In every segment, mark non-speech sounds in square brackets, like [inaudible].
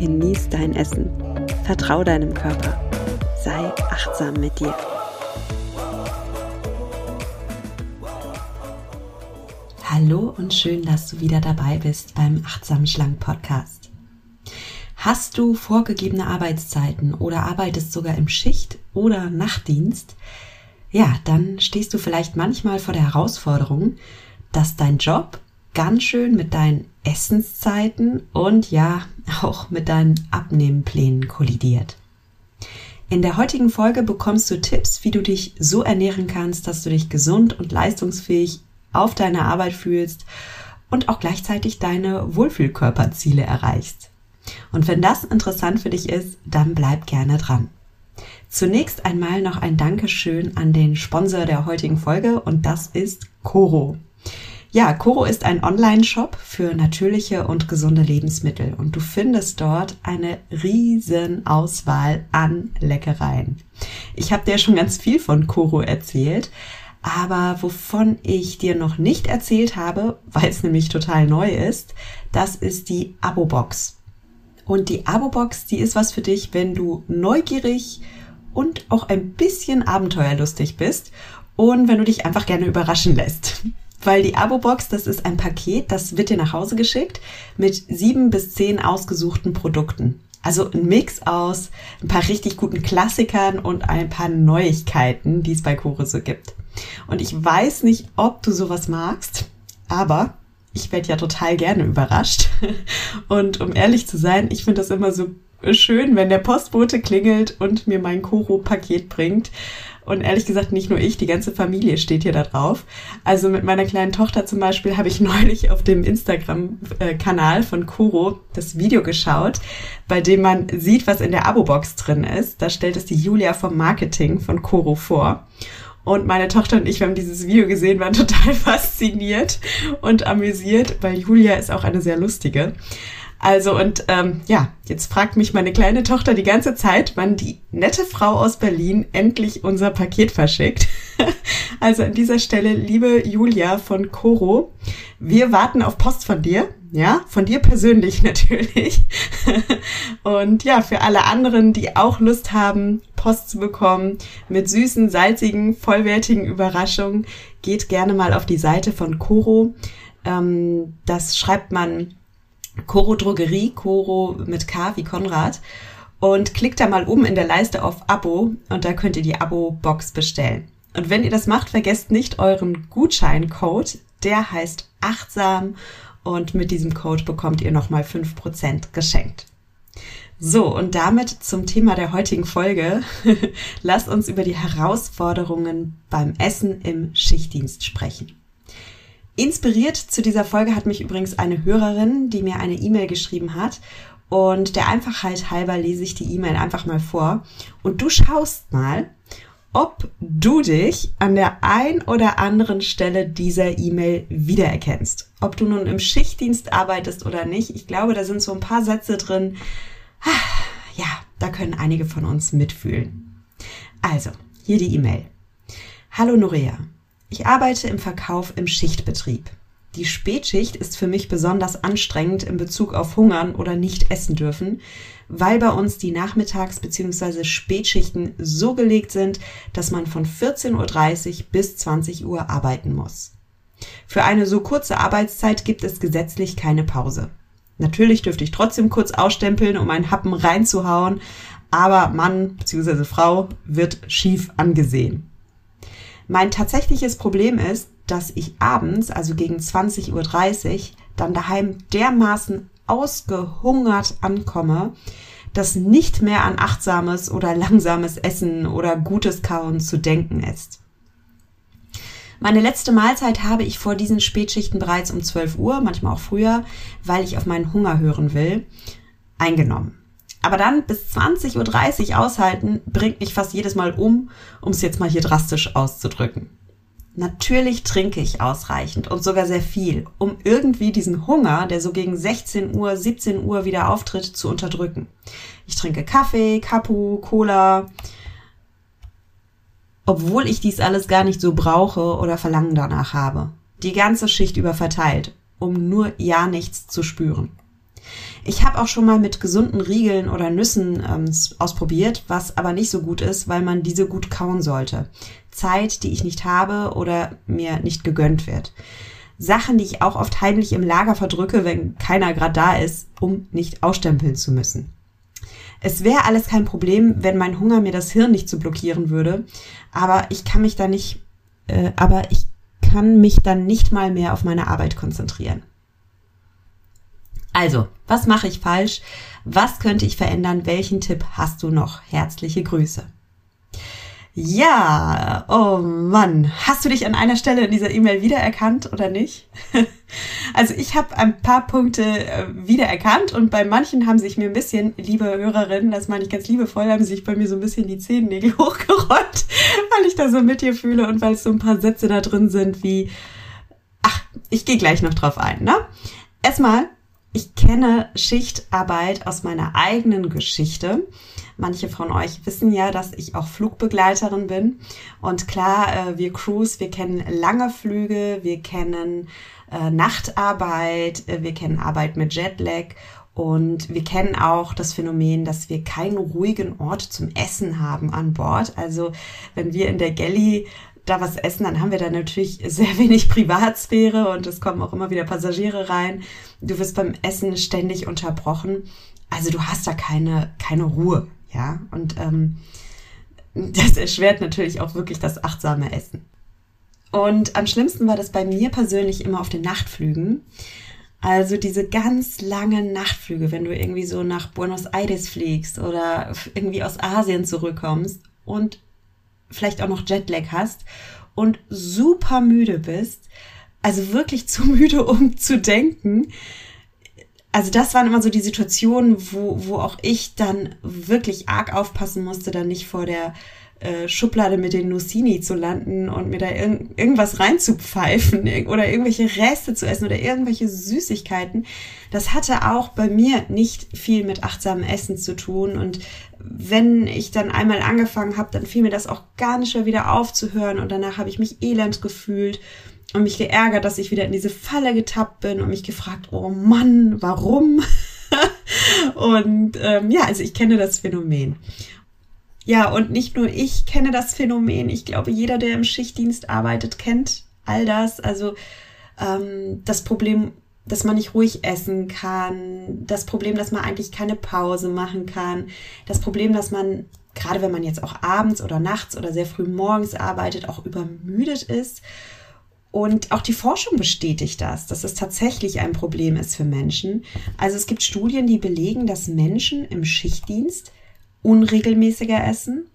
genieß dein Essen, vertrau deinem Körper, sei achtsam mit dir. Hallo und schön, dass du wieder dabei bist beim Achtsam Schlank Podcast. Hast du vorgegebene Arbeitszeiten oder arbeitest sogar im Schicht- oder Nachtdienst? Ja, dann stehst du vielleicht manchmal vor der Herausforderung, dass dein Job ganz schön mit deinen Essenszeiten und ja auch mit deinen Abnehmplänen kollidiert. In der heutigen Folge bekommst du Tipps, wie du dich so ernähren kannst, dass du dich gesund und leistungsfähig auf deine Arbeit fühlst und auch gleichzeitig deine Wohlfühlkörperziele erreichst. Und wenn das interessant für dich ist, dann bleib gerne dran. Zunächst einmal noch ein Dankeschön an den Sponsor der heutigen Folge und das ist Coro. Ja, Coro ist ein Online-Shop für natürliche und gesunde Lebensmittel und du findest dort eine riesen Auswahl an Leckereien. Ich habe dir schon ganz viel von Coro erzählt, aber wovon ich dir noch nicht erzählt habe, [laughs] weil es nämlich total neu ist, das ist die Abo-Box. Und die Abo-Box, die ist was für dich, wenn du neugierig und auch ein bisschen abenteuerlustig bist und wenn du dich einfach gerne überraschen lässt. Weil die Abo-Box, das ist ein Paket, das wird dir nach Hause geschickt mit sieben bis zehn ausgesuchten Produkten. Also ein Mix aus ein paar richtig guten Klassikern und ein paar Neuigkeiten, die es bei Kore so gibt. Und ich weiß nicht, ob du sowas magst, aber ich werde ja total gerne überrascht. [laughs] Und um ehrlich zu sein, ich finde das immer so schön, wenn der Postbote klingelt und mir mein Koro-Paket bringt. Und ehrlich gesagt, nicht nur ich, die ganze Familie steht hier da drauf. Also mit meiner kleinen Tochter zum Beispiel habe ich neulich auf dem Instagram-Kanal von Kuro das Video geschaut, bei dem man sieht, was in der Abo-Box drin ist. Da stellt es die Julia vom Marketing von Koro vor. Und meine Tochter und ich, wir haben dieses Video gesehen, waren [laughs] total fasziniert und amüsiert, weil Julia ist auch eine sehr lustige. Also und ähm, ja, jetzt fragt mich meine kleine Tochter die ganze Zeit, wann die nette Frau aus Berlin endlich unser Paket verschickt. [laughs] also an dieser Stelle, liebe Julia von Coro, wir warten auf Post von dir. Ja, von dir persönlich [laughs] natürlich. und ja, für alle anderen, die auch Lust haben, Post zu bekommen mit süßen, salzigen, vollwertigen Überraschungen, geht gerne mal auf die Seite von Coro. Ähm, das schreibt man Coro Drogerie, Coro mit K wie Konrad. Und klickt da mal oben in der Leiste auf Abo und da könnt ihr die Abo-Box bestellen. Und wenn ihr das macht, vergesst nicht euren Gutscheincode. Der heißt achtsam und mit diesem Code bekommt ihr nochmal 5% geschenkt. So, und damit zum Thema der heutigen Folge. [laughs] Lasst uns über die Herausforderungen beim Essen im Schichtdienst sprechen. Inspiriert zu dieser Folge hat mich übrigens eine Hörerin, die mir eine E-Mail geschrieben hat. Und der Einfachheit halber lese ich die E-Mail einfach mal vor. Und du schaust mal, ob du dich an der ein oder anderen Stelle dieser E-Mail wiedererkennst. Ob du nun im Schichtdienst arbeitest oder nicht. Ich glaube, da sind so ein paar Sätze drin. Ja, da können einige von uns mitfühlen. Also, hier die E-Mail. Hallo Norea. Ich arbeite im Verkauf im Schichtbetrieb. Die Spätschicht ist für mich besonders anstrengend in Bezug auf Hungern oder nicht essen dürfen, weil bei uns die Nachmittags- bzw. Spätschichten so gelegt sind, dass man von 14.30 Uhr bis 20 Uhr arbeiten muss. Für eine so kurze Arbeitszeit gibt es gesetzlich keine Pause. Natürlich dürfte ich trotzdem kurz ausstempeln, um einen Happen reinzuhauen, aber Mann bzw. Frau wird schief angesehen. Mein tatsächliches Problem ist, dass ich abends, also gegen 20.30 Uhr, dann daheim dermaßen ausgehungert ankomme, dass nicht mehr an achtsames oder langsames Essen oder gutes Kauen zu denken ist. Meine letzte Mahlzeit habe ich vor diesen Spätschichten bereits um 12 Uhr, manchmal auch früher, weil ich auf meinen Hunger hören will, eingenommen. Aber dann bis 20.30 Uhr aushalten, bringt mich fast jedes Mal um, um es jetzt mal hier drastisch auszudrücken. Natürlich trinke ich ausreichend und sogar sehr viel, um irgendwie diesen Hunger, der so gegen 16 Uhr, 17 Uhr wieder auftritt, zu unterdrücken. Ich trinke Kaffee, Kapu, Cola, obwohl ich dies alles gar nicht so brauche oder Verlangen danach habe. Die ganze Schicht über verteilt, um nur ja nichts zu spüren. Ich habe auch schon mal mit gesunden Riegeln oder Nüssen ähm, ausprobiert, was aber nicht so gut ist, weil man diese gut kauen sollte. Zeit, die ich nicht habe oder mir nicht gegönnt wird. Sachen, die ich auch oft heimlich im Lager verdrücke, wenn keiner gerade da ist, um nicht ausstempeln zu müssen. Es wäre alles kein Problem, wenn mein Hunger mir das Hirn nicht zu blockieren würde, aber ich kann mich da nicht, äh, aber ich kann mich dann nicht mal mehr auf meine Arbeit konzentrieren. Also, was mache ich falsch? Was könnte ich verändern? Welchen Tipp hast du noch? Herzliche Grüße. Ja, oh Mann, hast du dich an einer Stelle in dieser E-Mail wiedererkannt oder nicht? [laughs] Also ich habe ein paar Punkte äh, wiedererkannt und bei manchen haben sich mir ein bisschen, liebe Hörerinnen, das meine ich ganz liebevoll, haben sich bei mir so ein bisschen die Zehennägel [laughs] hochgerollt, weil ich da so mit dir fühle und weil es so ein paar Sätze da drin sind wie, ach, ich gehe gleich noch drauf ein, ne? Erstmal, ich kenne Schichtarbeit aus meiner eigenen Geschichte. Manche von euch wissen ja, dass ich auch Flugbegleiterin bin. Und klar, äh, wir Crews, wir kennen lange Flüge, wir kennen äh, Nachtarbeit, äh, wir kennen Arbeit mit Jetlag und wir kennen auch das Phänomen, dass wir keinen ruhigen Ort zum Essen haben an Bord. Also wenn wir in der Galley da was essen, dann haben wir da natürlich sehr wenig Privatsphäre und es kommen auch immer wieder Passagiere rein. Du wirst beim Essen ständig unterbrochen. Also du hast da keine, keine Ruhe, ja. Und ähm, das erschwert natürlich auch wirklich das achtsame Essen. Und am schlimmsten war das bei mir persönlich immer auf den Nachtflügen. Also diese ganz langen Nachtflüge, wenn du irgendwie so nach Buenos Aires fliegst oder irgendwie aus Asien zurückkommst und vielleicht auch noch Jetlag hast und super müde bist, also wirklich [laughs] zu müde, um zu denken. Also das waren immer so die Situationen, wo, wo auch ich dann wirklich arg aufpassen musste, dann nicht vor der äh, Schublade mit den Nussini zu landen und mir da irg irgendwas reinzupfeifen oder irgendwelche Reste zu essen oder irgendwelche Süßigkeiten. Das hatte auch bei mir nicht viel mit achtsamem Essen zu tun. Und wenn ich dann einmal angefangen habe, dann fiel mir das auch gar nicht mehr wieder aufzuhören. Und danach habe ich mich elend gefühlt und mich geärgert, dass ich wieder in diese Falle getappt bin und mich gefragt, oh Mann, warum? [laughs] und ähm, ja, also ich kenne das Phänomen. Ja, und nicht nur ich kenne das Phänomen. Ich glaube, jeder, der im Schichtdienst arbeitet, kennt all das. Also ähm, das Problem, dass man nicht ruhig essen kann, das Problem, dass man eigentlich keine Pause machen kann, das Problem, dass man gerade wenn man jetzt auch abends oder nachts oder sehr früh morgens arbeitet, auch übermüdet ist. Und auch die Forschung bestätigt das, dass es tatsächlich ein Problem ist für Menschen. Also es gibt Studien, die belegen, dass Menschen im Schichtdienst unregelmäßiger essen,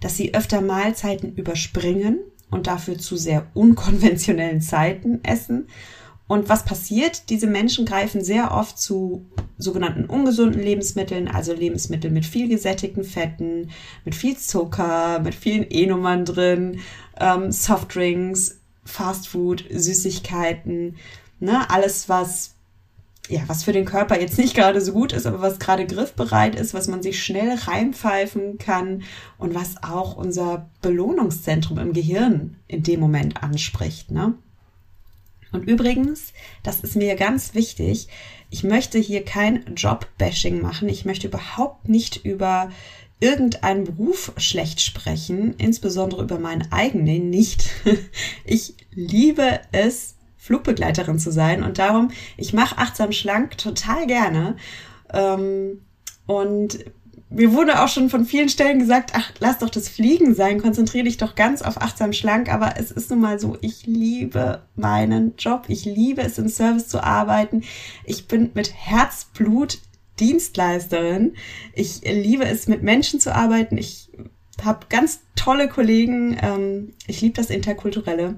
dass sie öfter Mahlzeiten überspringen und dafür zu sehr unkonventionellen [laughs] Zeiten essen. Und was passiert? Diese Menschen greifen sehr oft zu sogenannten ungesunden Lebensmitteln, also Lebensmittel mit viel gesättigten Fetten, mit viel Zucker, mit vielen E-Nummern drin, ähm, Softdrinks, Fastfood, Süßigkeiten, ne, alles was ja, was für den Körper jetzt nicht gerade so gut ist, aber was gerade griffbereit ist, was man sich schnell reinpfeifen kann und was auch unser Belohnungszentrum im Gehirn in dem Moment anspricht, ne? Und übrigens, das ist mir ganz wichtig, ich möchte hier kein Job-Bashing machen. Ich möchte überhaupt nicht über irgendeinen Beruf schlecht sprechen, insbesondere über meinen eigenen nicht. [laughs] Ich liebe es, Flugbegleiterin zu sein. Und darum, ich mache achtsam schlank total gerne. Ähm, und mir wurde auch schon von vielen Stellen gesagt, ach, lass doch das Fliegen sein, konzentriere dich doch ganz auf achtsam schlank. Aber es ist nun mal so, ich liebe meinen Job. Ich liebe es, im Service zu arbeiten. Ich bin mit Herzblut Dienstleisterin. Ich liebe es, mit Menschen zu arbeiten. Ich habe ganz tolle Kollegen. Ähm, ich liebe das Interkulturelle.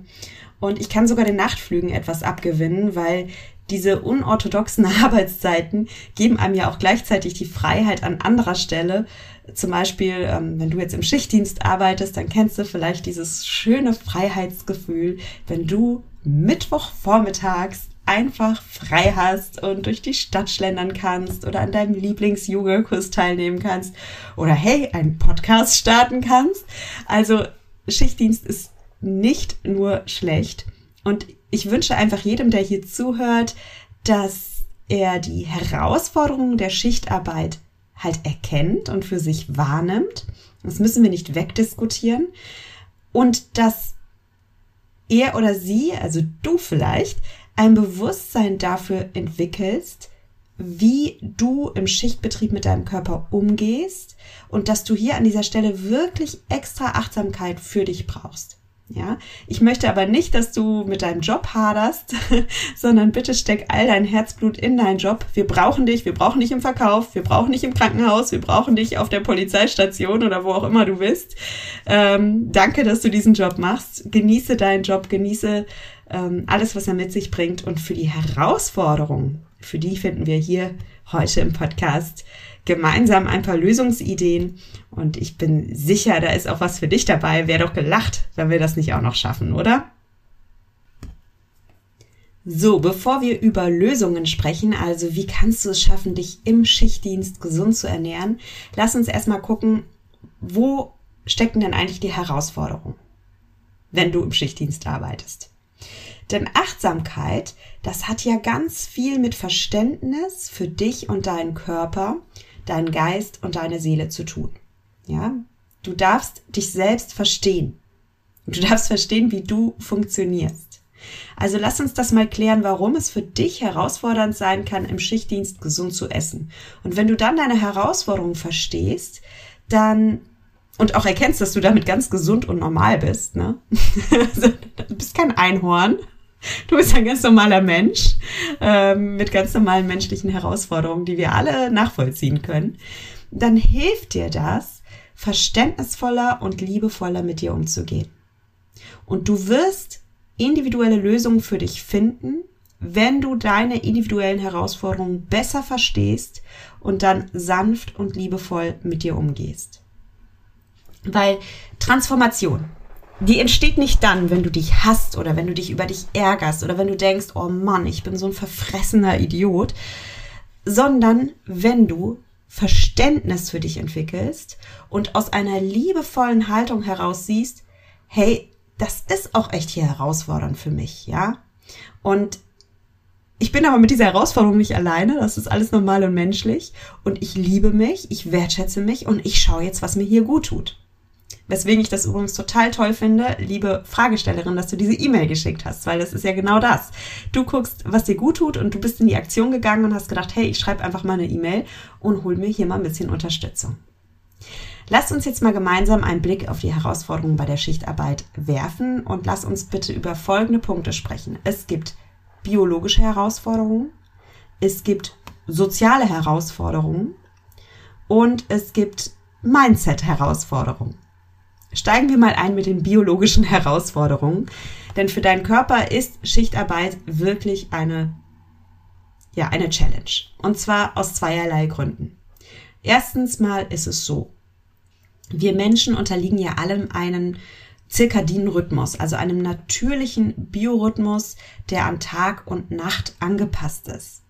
Und ich kann sogar den Nachtflügen etwas abgewinnen, weil diese unorthodoxen [laughs] Arbeitszeiten geben einem ja auch gleichzeitig die Freiheit an anderer Stelle. Zum Beispiel, ähm, wenn du jetzt im Schichtdienst arbeitest, dann kennst du vielleicht dieses schöne Freiheitsgefühl, wenn du Mittwochvormittags einfach frei hast und durch die Stadt schlendern kannst oder an deinem Lieblings-Yoga-Kurs teilnehmen kannst oder hey, einen Podcast starten kannst. Also Schichtdienst ist nicht nur schlecht. Und ich wünsche einfach jedem, der hier zuhört, dass er die Herausforderungen der Schichtarbeit halt erkennt und für sich wahrnimmt. Das müssen wir nicht wegdiskutieren. Und dass er oder sie, also du vielleicht, ein Bewusstsein dafür entwickelst, wie du im Schichtbetrieb mit deinem Körper umgehst und dass du hier an dieser Stelle wirklich extra Achtsamkeit für dich brauchst. Ja, ich möchte aber nicht, dass du mit deinem Job haderst, [laughs] sondern bitte steck all dein Herzblut in deinen Job. Wir brauchen dich, wir brauchen dich im Verkauf, wir brauchen dich im Krankenhaus, wir brauchen dich auf der Polizeistation oder wo auch immer du bist. Ähm, danke, dass du diesen Job machst. Genieße deinen Job, genieße ähm, alles, was er mit sich bringt und für die Herausforderungen, für die finden wir hier heute im Podcast gemeinsam ein paar Lösungsideen und ich bin sicher, da ist auch was für dich dabei. Wäre doch gelacht, wenn wir das nicht auch noch schaffen, oder? So, bevor wir über Lösungen sprechen, also wie kannst du es schaffen, dich im Schichtdienst gesund zu ernähren, lass uns erstmal gucken, wo stecken denn eigentlich die Herausforderungen, wenn du im Schichtdienst arbeitest. Denn Achtsamkeit, das hat ja ganz viel mit Verständnis für dich und deinen Körper deinen Geist und deine Seele zu tun. Ja, du darfst dich selbst verstehen. Du darfst verstehen, wie du funktionierst. Also lass uns das mal klären, warum es für dich herausfordernd sein kann, im Schichtdienst gesund zu essen. Und wenn du dann deine Herausforderungen verstehst, dann und auch erkennst, dass du damit ganz gesund und normal bist, ne? [laughs] Also, du bist kein Einhorn, [laughs] Du bist ein ganz normaler Mensch ähm, mit ganz normalen menschlichen Herausforderungen, die wir alle nachvollziehen können. Dann hilft dir das, verständnisvoller und liebevoller mit dir umzugehen. Und du wirst individuelle Lösungen für dich finden, wenn du deine individuellen Herausforderungen besser verstehst und dann sanft und liebevoll mit dir umgehst. Weil Transformation, die entsteht nicht dann, wenn du dich hasst oder wenn du dich über dich ärgerst oder wenn du denkst, oh Mann, ich bin so ein verfressener Idiot, sondern wenn du Verständnis für dich entwickelst und aus einer liebevollen Haltung heraus siehst, hey, das ist auch echt hier herausfordernd für mich, ja? Und ich bin aber mit dieser Herausforderung nicht alleine, das ist alles normal und menschlich und ich liebe mich, ich wertschätze mich und ich schaue jetzt, was mir hier gut tut. Weswegen ich das übrigens total toll finde, liebe Fragestellerin, dass du diese E-Mail geschickt hast, weil das ist ja genau das. Du guckst, was dir gut tut und du bist in die Aktion gegangen und hast gedacht, hey, ich schreibe einfach mal eine E-Mail und hol mir hier mal ein bisschen Unterstützung. Lass uns jetzt mal gemeinsam einen Blick auf die Herausforderungen bei der Schichtarbeit werfen und lass uns bitte über folgende Punkte sprechen. Es gibt biologische Herausforderungen, es gibt soziale Herausforderungen und es gibt Mindset-Herausforderungen. Steigen wir mal ein mit den biologischen [laughs] Herausforderungen. Denn für deinen Körper ist Schichtarbeit wirklich eine, ja, eine Challenge. Und zwar aus zweierlei Gründen. Erstens mal ist es so. Wir Menschen unterliegen ja allem einen zirkadinen Rhythmus, also einem natürlichen Biorhythmus, der an Tag und Nacht angepasst ist.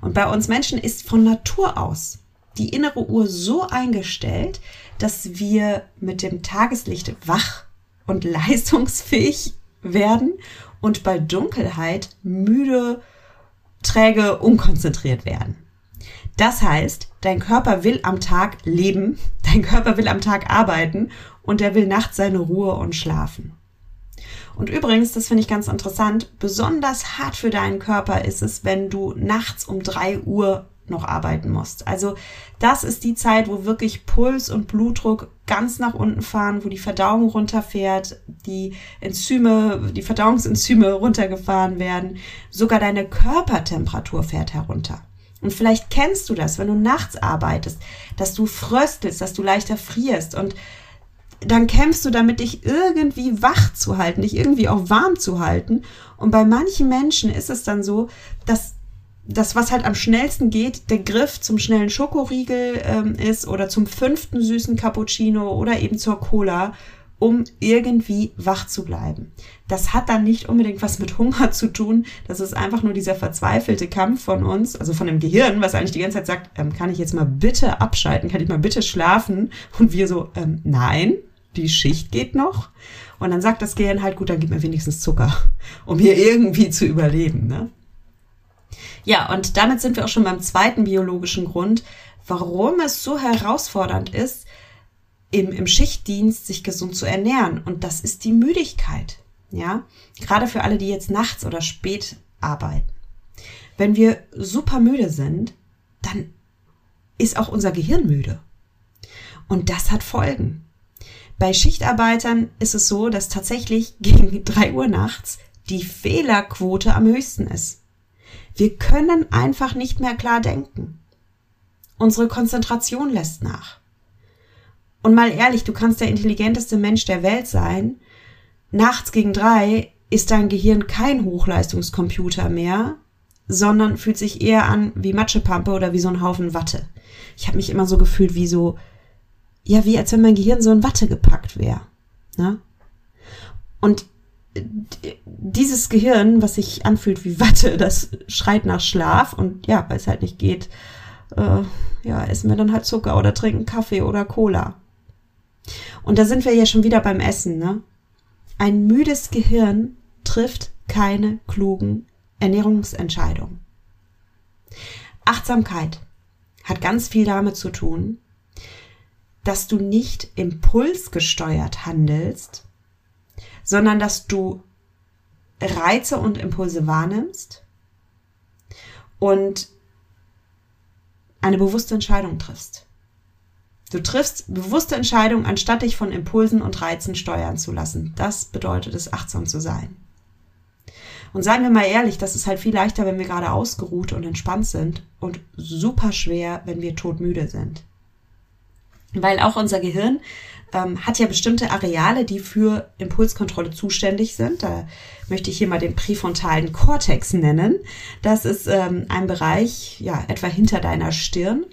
Und bei uns Menschen ist von Natur aus die innere Uhr so eingestellt, dass wir mit dem Tageslicht wach und [laughs] leistungsfähig werden und bei Dunkelheit müde, träge, unkonzentriert werden. Das heißt, dein Körper will am Tag leben, [laughs] dein Körper will am Tag arbeiten und er will nachts seine Ruhe und schlafen. Und übrigens, das finde ich ganz interessant, besonders hart für deinen Körper ist es, wenn du nachts um drei Uhr noch arbeiten musst. Also das ist die Zeit, wo wirklich Puls und Blutdruck ganz nach unten fahren, wo die Verdauung runterfährt, die Enzyme, die Verdauungsenzyme [laughs] runtergefahren werden, sogar deine Körpertemperatur fährt herunter. Und vielleicht kennst du das, wenn du nachts arbeitest, dass du fröstelst, dass du leichter frierst und dann kämpfst du damit, dich irgendwie wach zu halten, dich irgendwie auch warm zu halten. Und bei manchen Menschen ist es dann so, dass das, was halt am schnellsten geht, der Griff zum schnellen Schokoriegel ähm, ist oder zum fünften süßen Cappuccino oder eben zur Cola, um irgendwie wach zu bleiben. Das hat dann nicht unbedingt was mit Hunger zu tun. Das ist einfach nur dieser verzweifelte Kampf von uns, also von dem Gehirn, was eigentlich die ganze Zeit sagt, ähm, kann ich jetzt mal bitte abschalten, kann ich mal bitte schlafen? Und wir so, ähm, nein, die Schicht geht noch. Und dann sagt das Gehirn halt, gut, dann gib mir wenigstens Zucker, um hier irgendwie zu überleben. Ne? Ja, und damit sind wir auch schon beim zweiten biologischen Grund, warum es so herausfordernd ist, im, im Schichtdienst sich gesund zu ernähren. Und das ist die Müdigkeit. Ja, gerade für alle, die jetzt nachts oder spät arbeiten. Wenn wir super müde sind, dann ist auch unser Gehirn müde. Und das hat Folgen. Bei Schichtarbeitern ist es so, dass tatsächlich gegen [laughs] drei Uhr nachts die Fehlerquote am höchsten ist. Wir können einfach nicht mehr klar denken. Unsere Konzentration lässt nach. Und mal ehrlich, du kannst der intelligenteste Mensch der Welt sein. Nachts gegen drei ist dein Gehirn kein Hochleistungskomputer mehr, sondern fühlt sich eher an wie Matschepampe oder wie so ein Haufen Watte. Ich habe mich immer so gefühlt wie so, ja, wie als wenn mein Gehirn so in Watte gepackt wäre. Ne? Und dieses Gehirn, was sich anfühlt wie Watte, [laughs] das schreit nach Schlaf und ja, weil es halt nicht geht, äh, ja, essen wir dann halt Zucker oder trinken Kaffee oder Cola. Und da sind wir ja schon wieder beim Essen, ne? Ein müdes Gehirn trifft keine klugen Ernährungsentscheidungen. Achtsamkeit hat ganz viel damit zu tun, dass du nicht impulsgesteuert handelst, sondern dass du Reize und Impulse wahrnimmst und eine bewusste Entscheidung triffst. Du triffst bewusste Entscheidungen, anstatt dich von Impulsen und Reizen steuern zu lassen. Das bedeutet es, achtsam zu sein. Und seien wir mal ehrlich, das ist halt viel leichter, wenn wir gerade ausgeruht und entspannt sind und super schwer, wenn wir todmüde sind. Weil auch unser Gehirn ähm, hat ja bestimmte Areale, die für Impulskontrolle zuständig sind. Da möchte ich hier mal den präfrontalen Kortex nennen. Das ist ähm, ein Bereich, ja, etwa hinter deiner Stirn,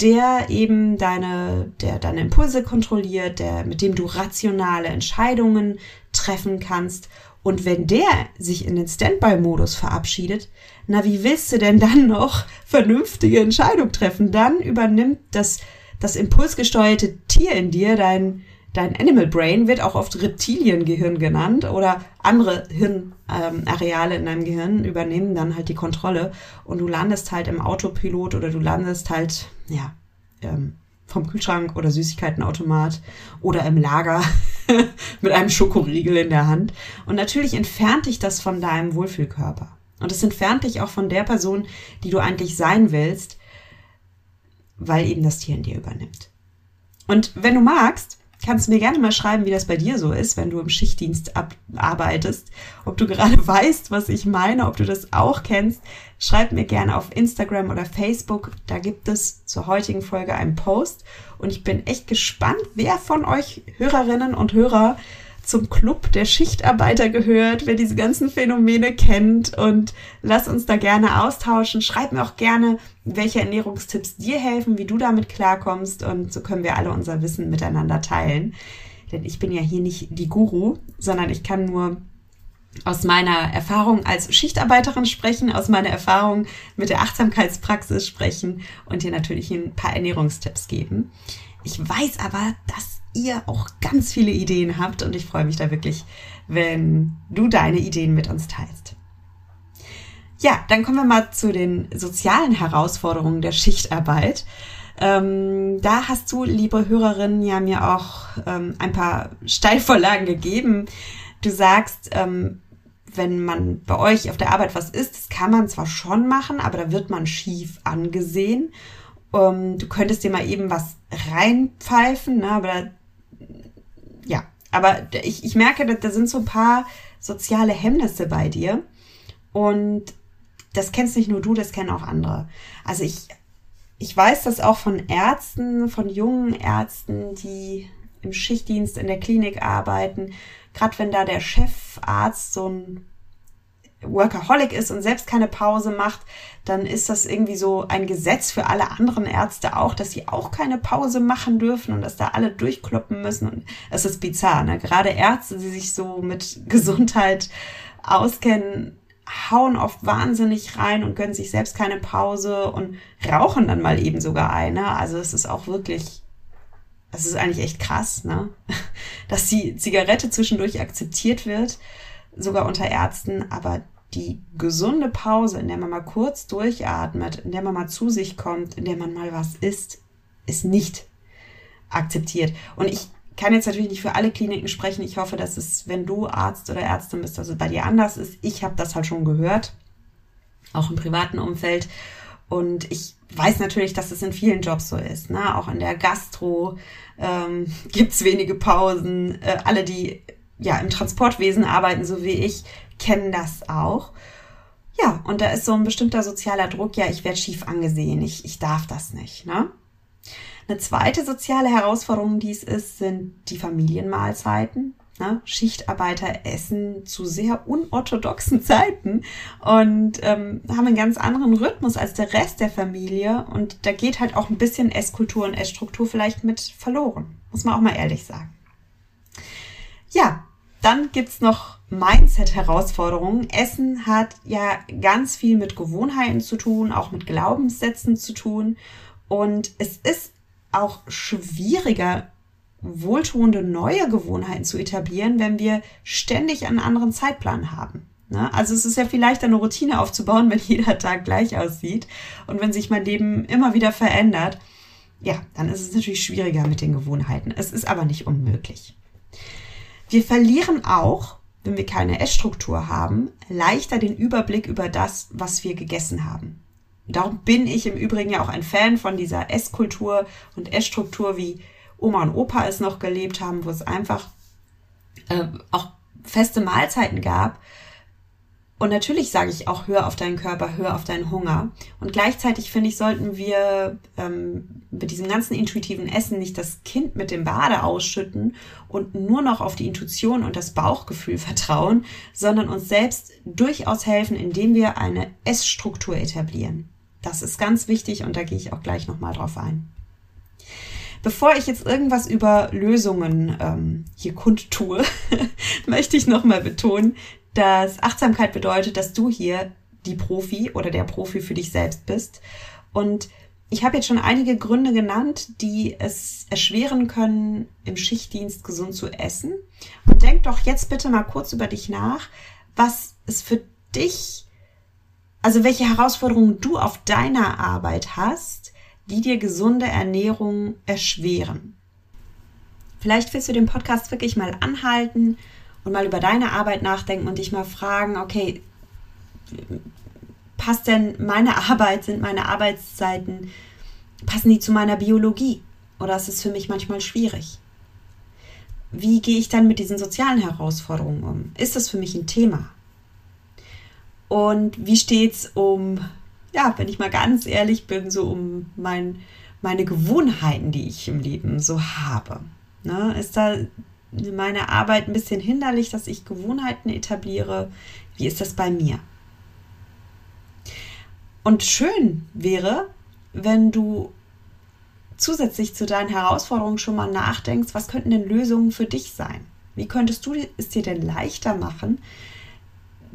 der eben deine, der deine Impulse kontrolliert, der, mit dem du rationale Entscheidungen treffen kannst. Und wenn der sich in den Standby-Modus verabschiedet, na, wie willst du denn dann noch vernünftige Entscheidungen treffen? Dann übernimmt das das impulsgesteuerte Tier in dir, dein, dein Animal Brain, wird auch oft Reptiliengehirn genannt oder andere Hirnareale ähm, in deinem Gehirn übernehmen dann halt die Kontrolle und du landest halt im Autopilot oder du landest halt, ja, ähm, vom Kühlschrank oder Süßigkeitenautomat oder im Lager [laughs] mit einem Schokoriegel in der Hand. Und natürlich entfernt dich das von deinem Wohlfühlkörper. Und es entfernt dich auch von der Person, die du eigentlich sein willst, weil eben das Tier in dir übernimmt. Und wenn du magst, kannst du mir gerne mal schreiben, wie das bei dir so ist, wenn du im Schichtdienst arbeitest. Ob du gerade [laughs] weißt, was ich meine, ob du das auch kennst. Schreib mir gerne auf Instagram oder Facebook. Da gibt es zur heutigen Folge einen Post. Und ich bin echt gespannt, wer von euch Hörerinnen und Hörer zum Club der Schichtarbeiter gehört, wer diese ganzen Phänomene kennt und lass uns da gerne austauschen. Schreib mir auch gerne, welche Ernährungstipps dir helfen, wie du damit klarkommst und so können wir alle unser Wissen miteinander teilen. Denn ich bin ja hier nicht die Guru, sondern ich kann nur aus meiner Erfahrung als Schichtarbeiterin sprechen, aus meiner Erfahrung mit der Achtsamkeitspraxis sprechen und dir natürlich ein paar Ernährungstipps geben. Ich weiß aber, dass ihr auch ganz viele Ideen habt und ich freue mich da wirklich, wenn du deine Ideen mit uns teilst. Ja, dann kommen wir mal zu den sozialen Herausforderungen der Schichtarbeit. Ähm, da hast du, liebe Hörerinnen, ja mir auch ähm, ein paar Steilvorlagen gegeben. Du sagst, ähm, wenn man bei euch auf der Arbeit was isst, das kann man zwar schon machen, aber da wird man schief angesehen. Ähm, du könntest dir mal eben was reinpfeifen, ne, aber da ja, aber ich, ich merke, da sind so ein paar soziale Hemmnisse bei dir. Und das kennst nicht nur du, das kennen auch andere. Also ich, ich weiß das auch von Ärzten, von jungen Ärzten, die im Schichtdienst in der Klinik arbeiten, gerade wenn da der Chefarzt so ein Workaholic ist und selbst keine Pause macht, dann ist das irgendwie so ein Gesetz für alle anderen Ärzte auch, dass sie auch keine Pause machen dürfen und dass da alle durchkloppen müssen. Und es ist bizarr, ne? Gerade Ärzte, die sich so mit [laughs] Gesundheit auskennen, hauen oft wahnsinnig rein und gönnen sich selbst keine Pause und rauchen dann mal eben sogar eine. Also es ist auch wirklich, es ist eigentlich echt krass, ne? [laughs] Dass die Zigarette zwischendurch akzeptiert wird, sogar unter Ärzten, aber die gesunde Pause, in der man mal kurz durchatmet, in der man mal zu sich kommt, in der man mal was isst, ist nicht akzeptiert. Und ich kann jetzt natürlich nicht für alle Kliniken sprechen. Ich hoffe, dass es, wenn du Arzt oder Ärztin bist, also bei dir anders ist. Ich habe das halt schon gehört, auch im privaten Umfeld. Und ich weiß natürlich, dass es in vielen Jobs so ist. Ne? Auch in der Gastro ähm, [laughs] gibt wenige Pausen. Äh, alle, die ja im Transportwesen arbeiten, so wie ich, kennen das auch. Ja, und da ist so ein bestimmter sozialer Druck, ja, ich werde schief angesehen, ich, ich darf das nicht. Ne? Eine zweite soziale Herausforderung, die es ist, sind die Familienmahlzeiten. Ne? Schichtarbeiter essen zu sehr unorthodoxen Zeiten und ähm, haben einen ganz anderen Rhythmus als der Rest der Familie. Und da geht halt auch ein bisschen Esskultur und Essstruktur vielleicht mit verloren. Muss man auch mal ehrlich sagen. Ja, dann gibt's noch Mindset-Herausforderungen. Essen hat ja ganz viel mit Gewohnheiten zu tun, auch mit Glaubenssätzen zu tun. Und es ist auch schwieriger, wohltuende neue Gewohnheiten zu etablieren, wenn wir ständig einen anderen Zeitplan haben. Ne? Also es ist ja vielleicht eine Routine aufzubauen, [laughs] wenn jeder Tag gleich aussieht und wenn sich mein Leben immer wieder verändert. Ja, dann ist es natürlich schwieriger mit den Gewohnheiten. Es ist aber nicht unmöglich. Wir verlieren auch, wenn wir keine Essstruktur haben, leichter den Überblick über das, was wir gegessen haben. Darum bin ich im Übrigen ja auch ein Fan von dieser Esskultur und Essstruktur, wie Oma und Opa es noch gelebt haben, wo es einfach äh, auch feste Mahlzeiten gab. Und natürlich sage ich auch, hör auf deinen Körper, hör auf deinen Hunger. Und gleichzeitig finde ich, sollten wir ähm, mit diesem ganzen intuitiven Essen nicht das Kind mit dem Bade ausschütten und nur noch auf die Intuition und das Bauchgefühl [laughs] vertrauen, sondern uns selbst durchaus helfen, indem wir eine Essstruktur etablieren. Das ist ganz wichtig und da gehe ich auch gleich nochmal drauf ein. Bevor ich jetzt irgendwas über Lösungen ähm, hier kundtue, [laughs] möchte ich nochmal betonen, dass Achtsamkeit bedeutet, dass du hier die Profi oder der Profi für dich selbst bist. Und ich habe jetzt schon einige Gründe genannt, die es erschweren können, im Schichtdienst gesund zu essen. Und denk doch jetzt bitte mal kurz über dich nach, was es für dich also welche Herausforderungen du auf deiner Arbeit hast, die dir gesunde Ernährung erschweren. Vielleicht willst du den Podcast wirklich mal anhalten und mal über deine Arbeit nachdenken und dich mal fragen, okay, passt denn meine Arbeit, sind meine Arbeitszeiten, passen die zu meiner Biologie? Oder ist es für mich manchmal schwierig? Wie gehe ich dann mit diesen sozialen Herausforderungen um? Ist das für mich ein Thema? Und wie steht's um, ja, wenn ich mal ganz ehrlich bin, so um mein, meine Gewohnheiten, die ich im Leben so habe? Ne? Ist da meine Arbeit ein bisschen hinderlich, dass ich Gewohnheiten etabliere? Wie ist das bei mir? Und schön wäre, wenn du zusätzlich zu deinen Herausforderungen schon mal nachdenkst, was könnten denn Lösungen für dich sein? Wie könntest du es dir denn leichter machen,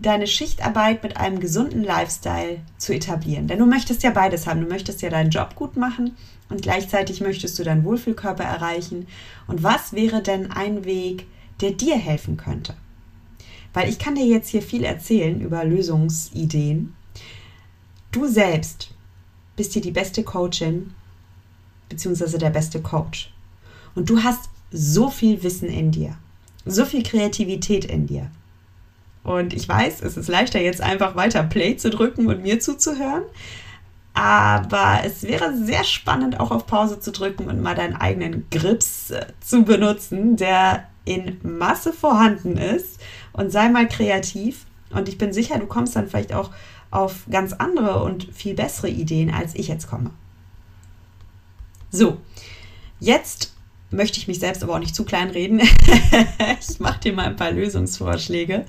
deine Schichtarbeit mit einem gesunden Lifestyle zu etablieren. Denn du möchtest ja beides haben. Du möchtest ja deinen Job gut machen und gleichzeitig möchtest du deinen Wohlfühlkörper erreichen. Und was wäre denn ein Weg, der dir helfen könnte? Weil ich kann dir jetzt hier viel erzählen über Lösungsideen. Du selbst bist hier die beste Coachin beziehungsweise der beste Coach. Und du hast so viel Wissen in dir, so viel Kreativität in dir. Und ich weiß, es ist leichter jetzt einfach weiter Play zu drücken und mir zuzuhören. Aber es wäre sehr spannend, auch auf Pause zu drücken und mal deinen eigenen Grips äh, zu benutzen, der in Masse vorhanden ist. Und sei mal kreativ. Und ich bin sicher, du kommst dann vielleicht auch auf ganz andere und viel bessere Ideen, als ich jetzt komme. So, jetzt möchte ich mich selbst aber auch nicht zu klein reden. [laughs] ich mache dir mal ein paar Lösungsvorschläge.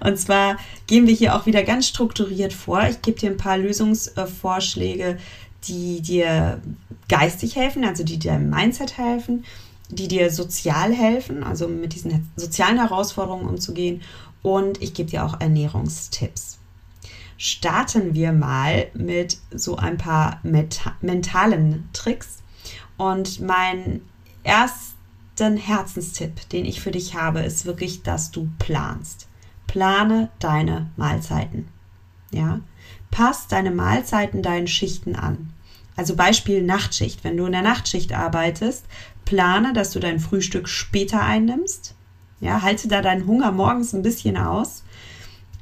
Und zwar gehen wir hier auch wieder ganz strukturiert vor. Ich gebe dir ein paar Lösungsvorschläge, die dir geistig helfen, also die dir im Mindset helfen, die dir sozial helfen, also mit diesen sozialen Herausforderungen umzugehen. Und ich gebe dir auch Ernährungstipps. Starten wir mal mit so ein paar mentalen Tricks. Und mein ersten Herzenstipp, den ich für dich habe, ist wirklich, dass du planst. Plane deine Mahlzeiten. Ja, pass deine Mahlzeiten deinen Schichten an. Also Beispiel Nachtschicht. Wenn du in der Nachtschicht arbeitest, plane, dass du dein Frühstück später einnimmst. Ja, halte da deinen Hunger morgens ein bisschen aus.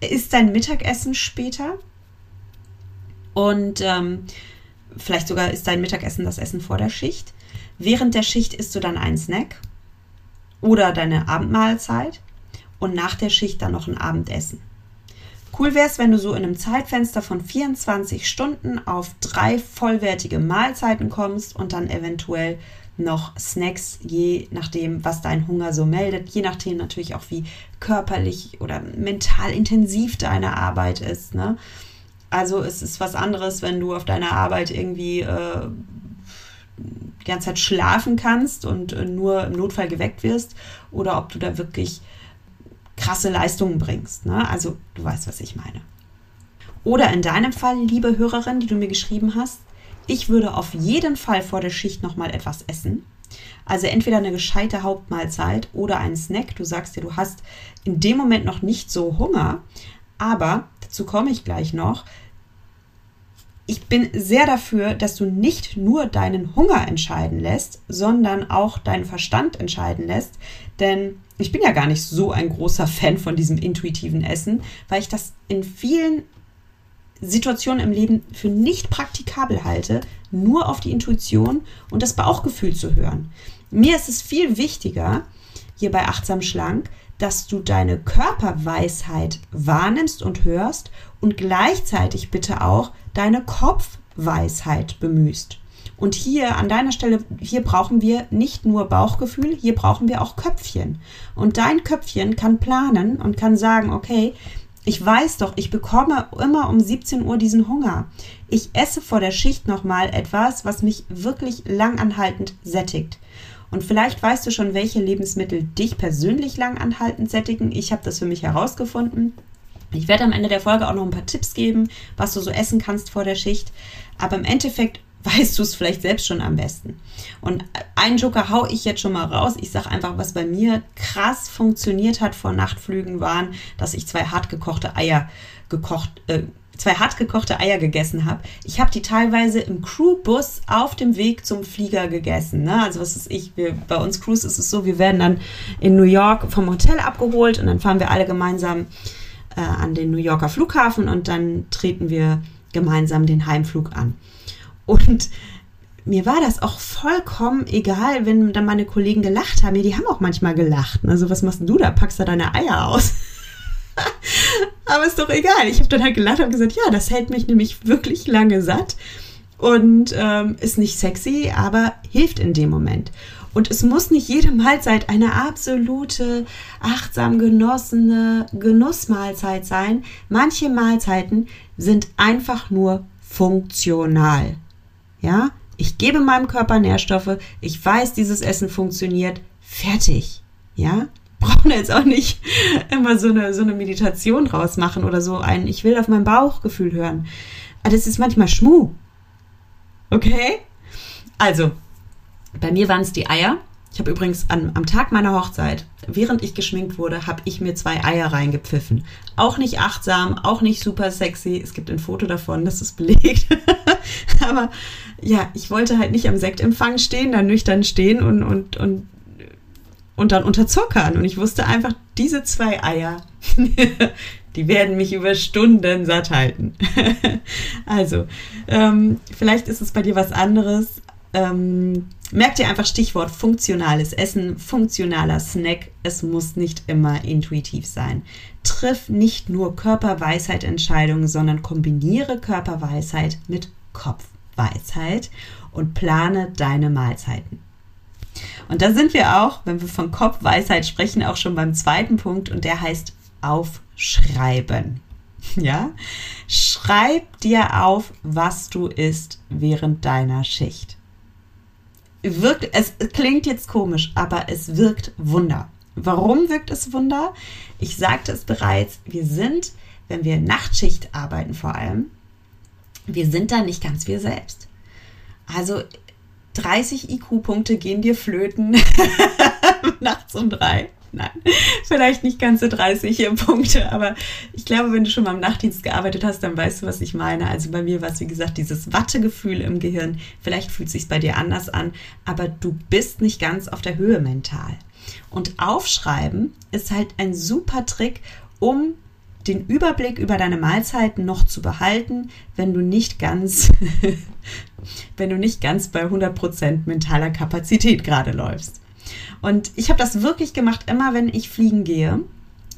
Isst dein Mittagessen später. Und ähm, vielleicht sogar ist dein Mittagessen das Essen vor der Schicht. Während der Schicht isst du dann einen Snack oder deine Abendmahlzeit und nach der Schicht dann noch ein Abendessen. Cool wäre es, wenn du so in einem Zeitfenster von 24 Stunden auf drei vollwertige Mahlzeiten kommst und dann eventuell noch Snacks, je nachdem, was dein Hunger so meldet, je nachdem natürlich auch, wie körperlich oder mental intensiv deine Arbeit ist. Ne? Also es ist was anderes, wenn du auf deiner Arbeit irgendwie äh, die ganze Zeit schlafen kannst und äh, nur im Notfall geweckt wirst oder ob du da wirklich krasse Leistungen bringst. Ne? Also du weißt, was ich meine. Oder in deinem Fall, liebe Hörerin, die du mir geschrieben hast, ich würde auf jeden Fall vor der Schicht nochmal etwas essen. Also entweder eine gescheite Hauptmahlzeit oder einen Snack. Du sagst dir, du hast in dem Moment noch nicht so Hunger, aber dazu komme ich gleich noch. Ich bin sehr dafür, dass du nicht nur deinen Hunger entscheiden lässt, sondern auch deinen Verstand entscheiden lässt. Denn ich bin ja gar nicht so ein großer [laughs] Fan von diesem intuitiven Essen, weil ich das in vielen Situationen im Leben für nicht praktikabel halte, nur auf die Intuition und das Bauchgefühl zu hören. Mir ist es viel wichtiger, hier bei Achtsam Schlank, dass du deine Körperweisheit wahrnimmst und hörst und gleichzeitig bitte auch deine Kopfweisheit bemühst. Und hier an deiner Stelle, hier brauchen wir nicht nur Bauchgefühl, hier brauchen wir auch Köpfchen. Und dein Köpfchen kann planen und kann sagen, okay, ich weiß doch, ich bekomme immer um 17 Uhr diesen Hunger. Ich esse vor der Schicht nochmal etwas, was mich wirklich langanhaltend sättigt. Und vielleicht weißt du schon, welche Lebensmittel dich persönlich langanhaltend sättigen. Ich habe das für mich herausgefunden. Ich werde am Ende der Folge auch noch ein paar Tipps geben, was du so essen kannst vor der Schicht. Aber im Endeffekt [laughs] weißt du es vielleicht selbst schon am besten. Und einen Joker hau ich jetzt schon mal raus. Ich sage einfach, was bei mir krass funktioniert hat vor Nachtflügen waren, dass ich zwei hart gekochte Eier gekocht, äh, zwei hart gekochte Eier gegessen habe. Ich habe die teilweise im Crewbus auf dem Weg zum Flieger gegessen. Ne? Also was ist ich, wir, bei uns Crews ist es so, wir werden dann in New York vom Hotel abgeholt und dann fahren wir alle gemeinsam äh, an den New Yorker Flughafen und dann treten wir gemeinsam den Heimflug an. Und mir war das auch vollkommen egal, wenn dann meine Kollegen gelacht haben. Ja, die haben auch manchmal gelacht. Also was machst du da? Packst du deine Eier aus? [laughs] Aber ist doch egal. Ich habe dann halt gelacht und gesagt, ja, das hält mich nämlich wirklich lange satt und ähm, ist nicht sexy, aber hilft in dem Moment. Und es muss nicht jede Mahlzeit eine absolute, achtsam genossene Genussmahlzeit sein. Manche Mahlzeiten sind einfach nur funktional. Ja, ich gebe meinem Körper Nährstoffe, ich weiß, dieses Essen funktioniert, fertig. Ja, brauchen jetzt auch nicht immer so eine, so eine Meditation draus machen oder so ein, ich will auf mein Bauchgefühl hören. Aber das ist manchmal Schmu. Okay? Also, bei mir waren es die Eier. Ich habe übrigens an, am Tag meiner Hochzeit, während ich geschminkt wurde, habe ich mir zwei Eier reingepfiffen. Auch nicht achtsam, auch nicht super sexy. Es gibt ein Foto davon, das ist belegt. [laughs] Aber ja, ich wollte halt nicht am Sektempfang stehen, dann nüchtern stehen und, und, und, und dann unterzuckern. Und ich wusste einfach, diese zwei Eier, [laughs] die werden mich über Stunden satt halten. [laughs] also, ähm, vielleicht ist es bei dir was anderes. Ähm, merk dir einfach Stichwort funktionales Essen, funktionaler Snack. Es muss nicht immer intuitiv sein. Triff nicht nur Körperweisheit-Entscheidungen, sondern kombiniere Körperweisheit mit Kopfweisheit und plane deine Mahlzeiten. Und da sind wir auch, wenn wir von Kopfweisheit sprechen, auch schon beim zweiten Punkt und der heißt aufschreiben. [laughs] Ja? Schreib dir auf, was du isst während deiner Schicht. Wirkt, es klingt jetzt komisch, aber es wirkt Wunder. Warum wirkt es Wunder? Ich sagte es bereits, wir sind, wenn wir Nachtschicht arbeiten vor allem, wir sind da nicht ganz wir selbst. Also 30 IQ-Punkte gehen dir flöten [laughs] nachts um drei. Nein, vielleicht nicht ganze 30 Punkte, aber ich glaube, wenn du schon mal im Nachtdienst gearbeitet hast, dann weißt du, was ich meine. Also bei mir war es, wie gesagt, dieses Wattegefühl im Gehirn. Vielleicht fühlt es sich bei dir anders an, aber du bist nicht ganz auf der Höhe mental. Und Aufschreiben ist halt ein super Trick, um den Überblick über deine Mahlzeiten noch zu behalten, wenn du nicht ganz, [laughs] wenn du nicht ganz bei 100% mentaler Kapazität gerade läufst. Und ich habe das wirklich gemacht, immer wenn ich fliegen gehe.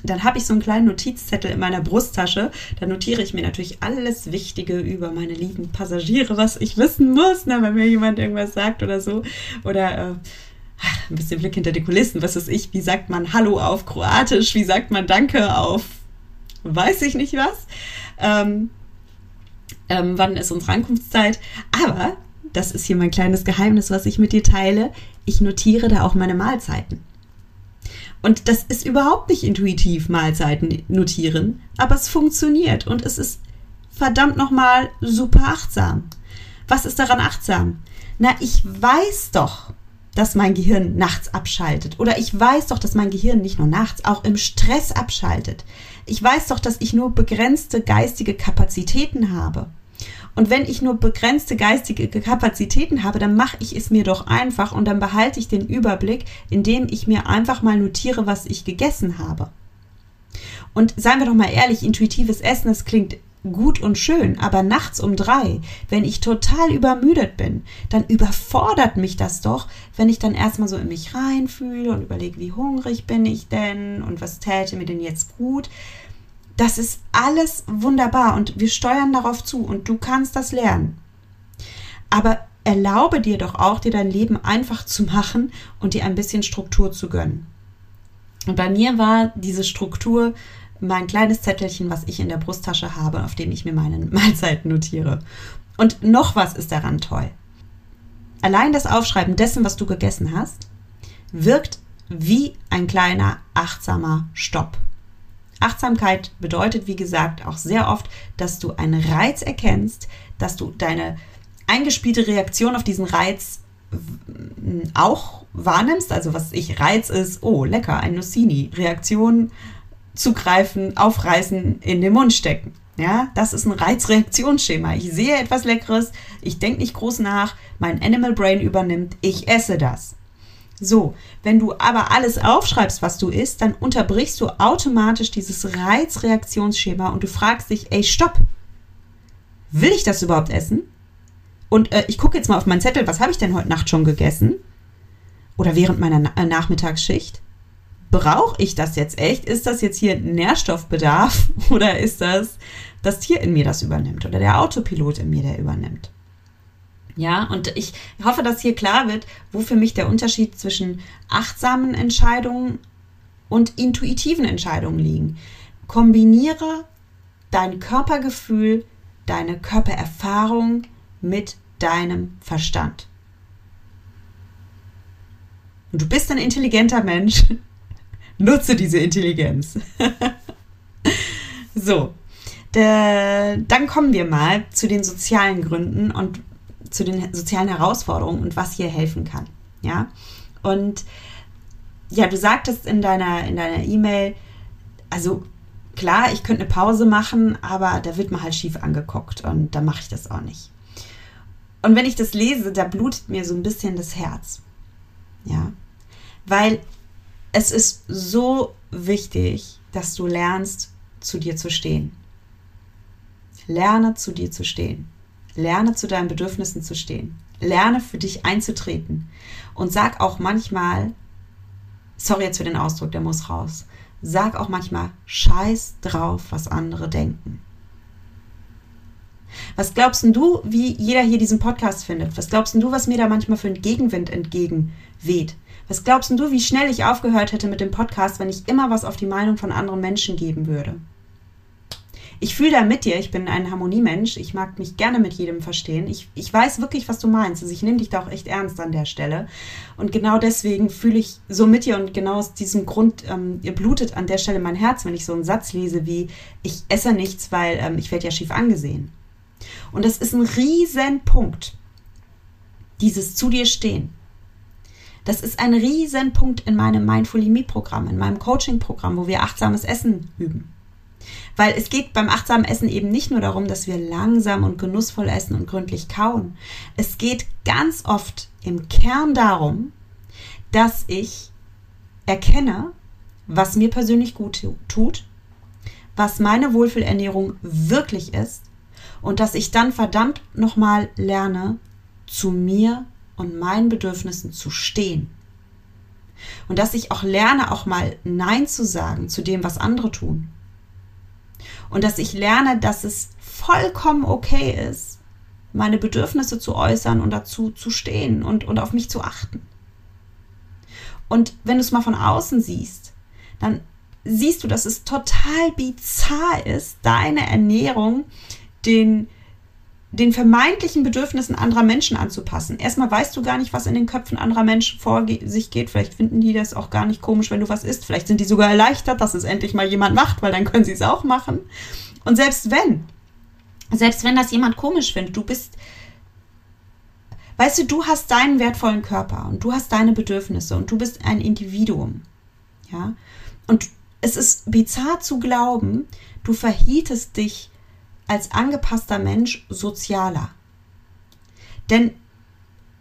Dann habe ich so einen kleinen Notizzettel in meiner Brusttasche. Da notiere ich mir natürlich alles Wichtige über meine lieben Passagiere, was ich wissen muss, ne, wenn mir jemand irgendwas sagt oder so. Oder äh, ein bisschen Blick hinter die Kulissen. Was ist ich? Wie sagt man Hallo auf Kroatisch? Wie sagt man Danke auf weiß ich nicht was? Ähm, ähm, wann ist unsere Ankunftszeit? Aber das ist hier mein kleines Geheimnis, was ich mit dir teile. Ich notiere da auch meine Mahlzeiten. Und das ist überhaupt nicht intuitiv, Mahlzeiten notieren, aber es funktioniert und es ist verdammt nochmal super achtsam. Was ist daran achtsam? Na, ich weiß doch, dass mein Gehirn nachts abschaltet. Oder ich weiß doch, dass mein Gehirn nicht nur nachts, auch im Stress abschaltet. Ich weiß doch, dass ich nur begrenzte geistige Kapazitäten habe. Und wenn ich nur begrenzte geistige Kapazitäten habe, dann mache ich es mir doch einfach und dann behalte ich den Überblick, indem ich mir einfach mal notiere, was ich gegessen habe. Und seien wir doch mal ehrlich, intuitives Essen, das klingt gut und schön, aber nachts um drei, wenn ich total übermüdet bin, dann überfordert mich das doch, wenn ich dann erstmal so in mich reinfühle und überlege, wie hungrig bin ich denn und was täte mir denn jetzt gut. Das ist alles wunderbar und wir steuern darauf zu und du kannst das lernen. Aber erlaube dir doch auch, dir dein Leben einfach zu machen und dir ein bisschen Struktur zu gönnen. Und bei mir war diese Struktur mein kleines Zettelchen, was ich in der Brusttasche habe, auf dem ich mir meine [laughs] Mahlzeiten notiere. Und noch was ist daran toll. Allein das Aufschreiben dessen, was du gegessen hast, wirkt wie ein kleiner achtsamer Stopp. Achtsamkeit bedeutet, wie gesagt, auch sehr oft, dass du einen Reiz erkennst, dass du deine eingespielte Reaktion auf diesen Reiz auch wahrnimmst. Also was ich Reiz ist, oh lecker, ein Nussini. Reaktion zugreifen, aufreißen, in den Mund stecken. Ja, das ist ein Reizreaktionsschema. Ich sehe etwas Leckeres, ich denke nicht groß nach, mein Animal Brain übernimmt, ich esse das. So, wenn du aber alles aufschreibst, was du isst, dann unterbrichst du automatisch dieses Reizreaktionsschema und du fragst dich, ey, stopp, will ich das überhaupt essen? Und äh, ich gucke jetzt mal auf meinen Zettel, was habe ich denn heute Nacht schon gegessen? Oder während meiner Na äh, Nachmittagsschicht? Brauche ich das jetzt echt? Ist das jetzt hier Nährstoffbedarf [laughs] oder ist das das Tier in mir, das übernimmt oder der Autopilot in mir, der übernimmt? Ja, und ich hoffe, dass hier klar wird, wo für mich der Unterschied zwischen achtsamen Entscheidungen und intuitiven Entscheidungen liegen. Kombiniere dein Körpergefühl, deine Körpererfahrung mit deinem Verstand. Und du bist ein intelligenter Mensch, Nutze diese Intelligenz. [laughs] so, der, dann kommen wir mal zu den sozialen Gründen und zu den sozialen Herausforderungen und was hier helfen kann. Ja, und ja, du sagtest in deiner in deiner E-Mail, also klar, ich könnte eine Pause machen, aber da wird man halt schief angeguckt und da mache ich das auch nicht. Und wenn ich das lese, da blutet mir so ein bisschen das Herz. Ja, weil es ist so wichtig, dass du lernst, zu dir zu stehen. Lerne zu dir zu stehen. Lerne zu deinen Bedürfnissen zu stehen. Lerne für dich einzutreten. Und sag auch manchmal, sorry jetzt für den Ausdruck, der muss raus. Sag auch manchmal, scheiß drauf, was andere denken. Was glaubst du, wie jeder hier diesen Podcast findet? Was glaubst du, was mir da manchmal für einen Gegenwind entgegenweht? Was glaubst du, wie schnell ich aufgehört hätte mit dem Podcast, wenn ich immer was auf die Meinung von anderen Menschen geben würde? Ich fühle da mit dir, ich bin ein Harmoniemensch, ich mag mich gerne mit jedem verstehen. Ich, ich weiß wirklich, was du meinst. Also ich nehme dich da auch echt ernst an der Stelle. Und genau deswegen fühle ich so mit dir und genau aus diesem Grund ähm, blutet an der Stelle mein Herz, wenn ich so einen Satz lese wie, ich esse nichts, weil ähm, ich werde ja schief angesehen. Und das ist ein Riesenpunkt, dieses zu dir stehen. Das ist ein Riesenpunkt in meinem Mindfully Me Programm, in meinem Coaching Programm, wo wir achtsames Essen üben. Weil es geht beim achtsamen Essen eben nicht nur darum, dass wir langsam und genussvoll essen und gründlich kauen. Es geht ganz oft im Kern darum, dass ich erkenne, was mir persönlich gut tut, was meine Wohlfühlernährung wirklich ist und dass ich dann verdammt nochmal lerne, zu mir und meinen Bedürfnissen zu stehen. Und dass ich auch lerne, auch mal Nein zu sagen zu dem, was andere tun. Und dass ich lerne, dass es vollkommen okay ist, meine Bedürfnisse zu äußern und dazu zu stehen und, und auf mich zu achten. Und wenn du es mal von außen siehst, dann siehst du, dass es total bizarr ist, deine Ernährung den, den vermeintlichen Bedürfnissen anderer Menschen anzupassen. Erstmal weißt du gar nicht, was in den Köpfen anderer Menschen vor sich geht. Vielleicht finden die das auch gar nicht komisch, wenn du was isst. Vielleicht sind die sogar erleichtert, dass es endlich mal jemand macht, weil dann können sie es auch machen. Und selbst wenn, selbst wenn das jemand komisch findet, du bist, weißt du, du hast deinen wertvollen Körper und du hast deine Bedürfnisse und du bist ein Individuum. Ja. Und es ist bizarr zu glauben, du verhietest dich als angepasster Mensch sozialer. Denn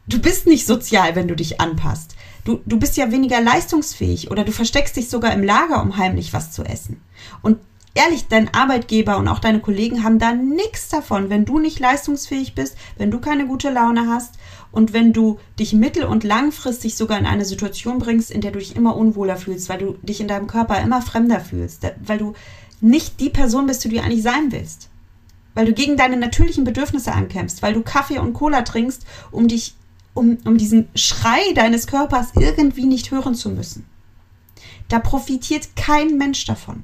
du bist nicht sozial, wenn du dich anpasst. Du, du bist ja weniger leistungsfähig oder du versteckst dich sogar im Lager, um heimlich was zu essen. Und ehrlich, dein Arbeitgeber und auch deine Kollegen haben da nichts davon, wenn du nicht leistungsfähig bist, wenn du keine gute Laune hast und wenn du dich mittel- und langfristig sogar in eine Situation bringst, in der du dich immer unwohler fühlst, weil du dich in deinem Körper immer fremder fühlst, weil du nicht die Person bist, die du eigentlich sein willst weil du gegen deine natürlichen Bedürfnisse ankämpfst, weil du Kaffee und Cola trinkst, um dich, um, um diesen Schrei deines Körpers irgendwie nicht hören zu müssen. Da profitiert kein Mensch davon.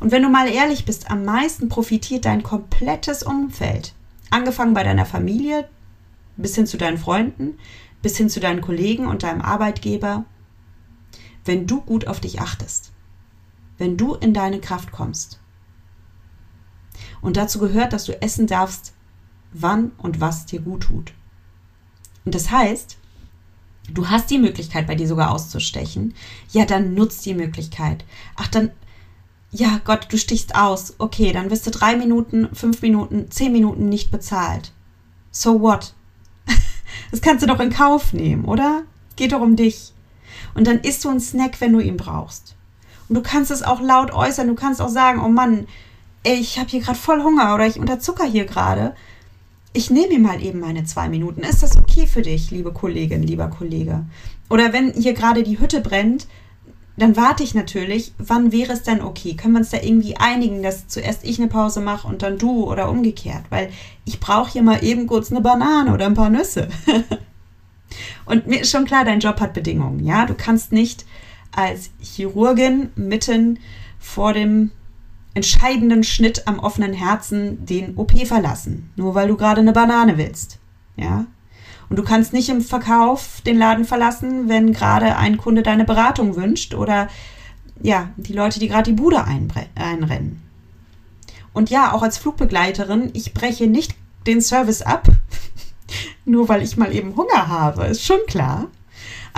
Und wenn du mal ehrlich bist, am meisten profitiert dein komplettes Umfeld. Angefangen bei deiner Familie, bis hin zu deinen Freunden, bis hin zu deinen Kollegen und deinem Arbeitgeber. Wenn du gut auf dich achtest. Wenn du in deine Kraft kommst. Und dazu gehört, dass du essen darfst, wann und was dir gut tut. Und das heißt, du hast die Möglichkeit, bei dir sogar auszustechen. Ja, dann nutzt die Möglichkeit. Ach, dann, ja, Gott, du stichst aus. Okay, dann wirst du drei Minuten, fünf Minuten, zehn Minuten nicht bezahlt. So what? [laughs] Das kannst du doch in Kauf nehmen, oder? Geht doch um dich. Und dann isst du einen Snack, wenn du ihn brauchst. Und du kannst es auch laut äußern. Du kannst auch sagen, oh Mann, ich habe hier gerade voll Hunger oder ich unterzucker hier gerade. Ich nehme mir mal eben meine zwei Minuten. Ist das okay für dich, liebe Kollegin, lieber Kollege? Oder wenn hier gerade die Hütte brennt, dann warte ich natürlich, wann wäre es denn okay? Können wir uns da irgendwie einigen, dass zuerst ich eine Pause mache und dann du oder umgekehrt? Weil ich brauche hier mal eben kurz eine Banane oder ein paar Nüsse. [laughs] und mir ist schon klar, dein Job hat Bedingungen. Ja, du kannst nicht als Chirurgin mitten vor dem entscheidenden Schnitt am offenen Herzen den OP verlassen, nur weil du gerade eine Banane willst. Ja? Und du kannst nicht im Verkauf den Laden verlassen, wenn gerade ein Kunde deine Beratung wünscht oder ja, die Leute, die gerade die Bude einrennen. Und ja, auch als Flugbegleiterin, ich breche nicht den Service ab, [laughs] nur weil ich mal eben Hunger habe, ist schon klar.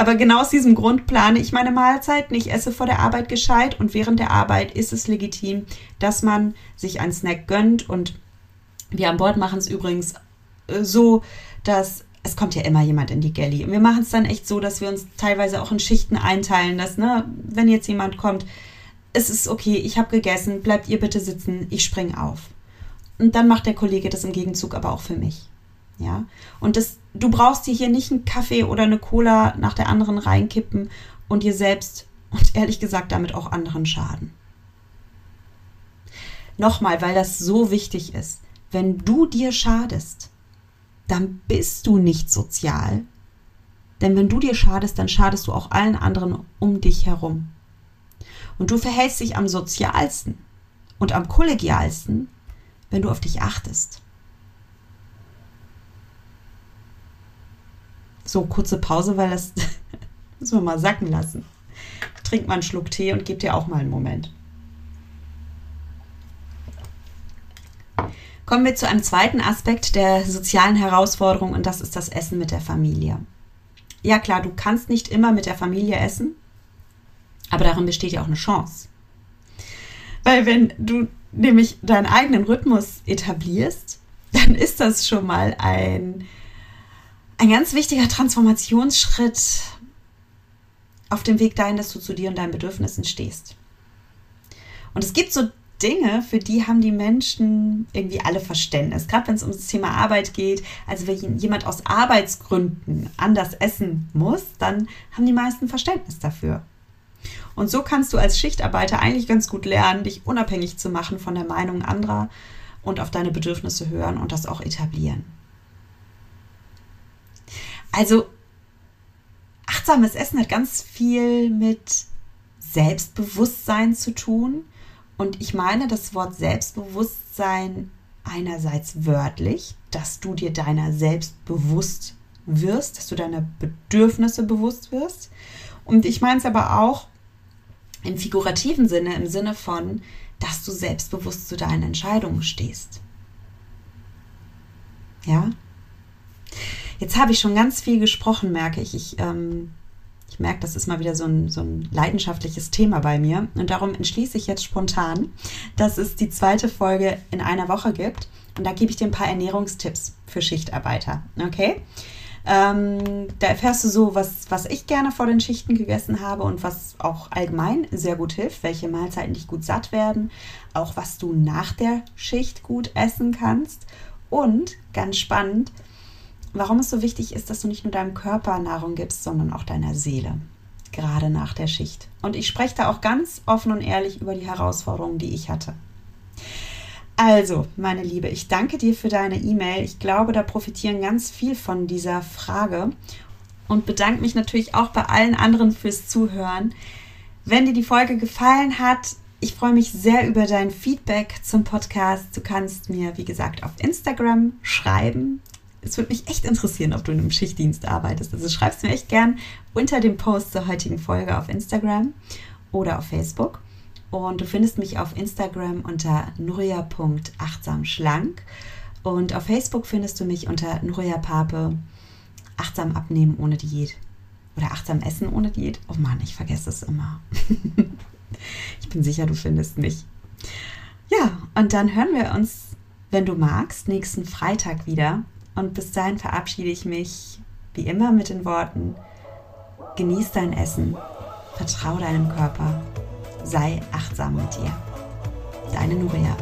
Aber genau aus diesem Grund plane ich meine Mahlzeiten. Ich esse vor der Arbeit gescheit und während der Arbeit ist es legitim, dass man sich einen Snack gönnt. Und wir an Bord machen es übrigens äh, so, dass es kommt ja immer jemand in die Galley. Und wir machen es dann echt so, dass wir uns teilweise auch in Schichten einteilen, dass, ne, wenn jetzt jemand kommt, es ist okay, ich habe gegessen, bleibt ihr bitte sitzen, ich spring auf. Und dann macht der Kollege das im Gegenzug aber auch für mich. Ja. Und das, du brauchst dir hier nicht einen Kaffee oder eine Cola nach der anderen reinkippen und dir selbst [laughs] und ehrlich gesagt damit auch anderen schaden. Nochmal, weil das so wichtig ist. Wenn du dir schadest, dann bist du nicht sozial, Denn wenn du dir schadest, dann schadest du auch allen anderen um dich herum. Und du verhältst dich am sozialsten und am kollegialsten, wenn du auf dich achtest. So, kurze Pause, weil das [laughs] müssen wir mal sacken lassen. Trink mal einen Schluck Tee und gib dir auch mal einen Moment. Kommen wir zu einem zweiten Aspekt der sozialen Herausforderung und das ist das Essen mit der Familie. Ja klar, du kannst nicht immer mit der Familie essen, aber darin besteht ja auch eine Chance. Weil wenn du nämlich deinen eigenen Rhythmus etablierst, dann ist das schon mal ein, ein ganz wichtiger Transformationsschritt auf dem Weg dahin, dass du zu dir und deinen Bedürfnissen stehst. Und es gibt so Dinge, für die haben die Menschen irgendwie alle Verständnis. Gerade wenn es um das Thema Arbeit geht. Also wenn jemand aus Arbeitsgründen anders essen muss, dann haben die meisten Verständnis dafür. Und so kannst du als Schichtarbeiter eigentlich ganz gut lernen, dich unabhängig zu machen von der Meinung anderer und auf deine Bedürfnisse hören und das auch etablieren. Also achtsames Essen hat ganz viel mit Selbstbewusstsein zu tun und ich meine das Wort Selbstbewusstsein einerseits wörtlich, dass du dir deiner selbst bewusst wirst, dass du deiner Bedürfnisse bewusst wirst. Und ich meine es aber auch im figurativen Sinne, im Sinne von, dass du selbstbewusst zu deinen Entscheidungen stehst. Ja? Jetzt habe ich schon ganz viel gesprochen, merke ich. Ich ähm, ich merke, das ist mal wieder so ein, so ein leidenschaftliches Thema bei mir. Und darum entschließe ich jetzt spontan, dass es die zweite Folge in einer Woche gibt. Und da gebe ich dir ein paar Ernährungstipps für Schichtarbeiter. Okay? Ähm, da erfährst du so, was, was ich gerne vor den Schichten gegessen habe und was auch allgemein sehr gut hilft, welche Mahlzeiten dich gut satt werden, auch was du nach der Schicht gut essen kannst. Und ganz spannend, warum es so wichtig ist, dass du nicht nur deinem Körper Nahrung gibst, sondern auch deiner Seele, gerade nach der Schicht. Und ich spreche da auch ganz offen und ehrlich über die Herausforderungen, die ich hatte. Also, meine Liebe, ich danke dir für deine E-Mail. Ich glaube, da profitieren ganz viel von dieser Frage und bedanke mich natürlich auch bei allen anderen fürs Zuhören. Wenn dir die Folge gefallen hat, ich freue mich sehr über dein Feedback zum Podcast. Du kannst mir, wie gesagt, auf Instagram schreiben es würde mich echt interessieren, ob du in einem Schichtdienst arbeitest. Also schreibst mir echt gern unter dem Post zur heutigen Folge auf Instagram oder auf Facebook. Und du findest mich auf Instagram unter nuria.achtsamschlank und auf Facebook findest du mich unter Nuria Pape achtsam abnehmen ohne Diät oder achtsam essen ohne Diät. Oh Mann, ich vergesse es immer. [laughs] ich bin sicher, du findest mich. Ja, und dann hören wir uns, wenn du magst, nächsten Freitag wieder und bis dahin verabschiede ich mich wie immer mit den Worten, genieß dein Essen, vertrau deinem Körper, sei achtsam mit dir. Deine Nuria.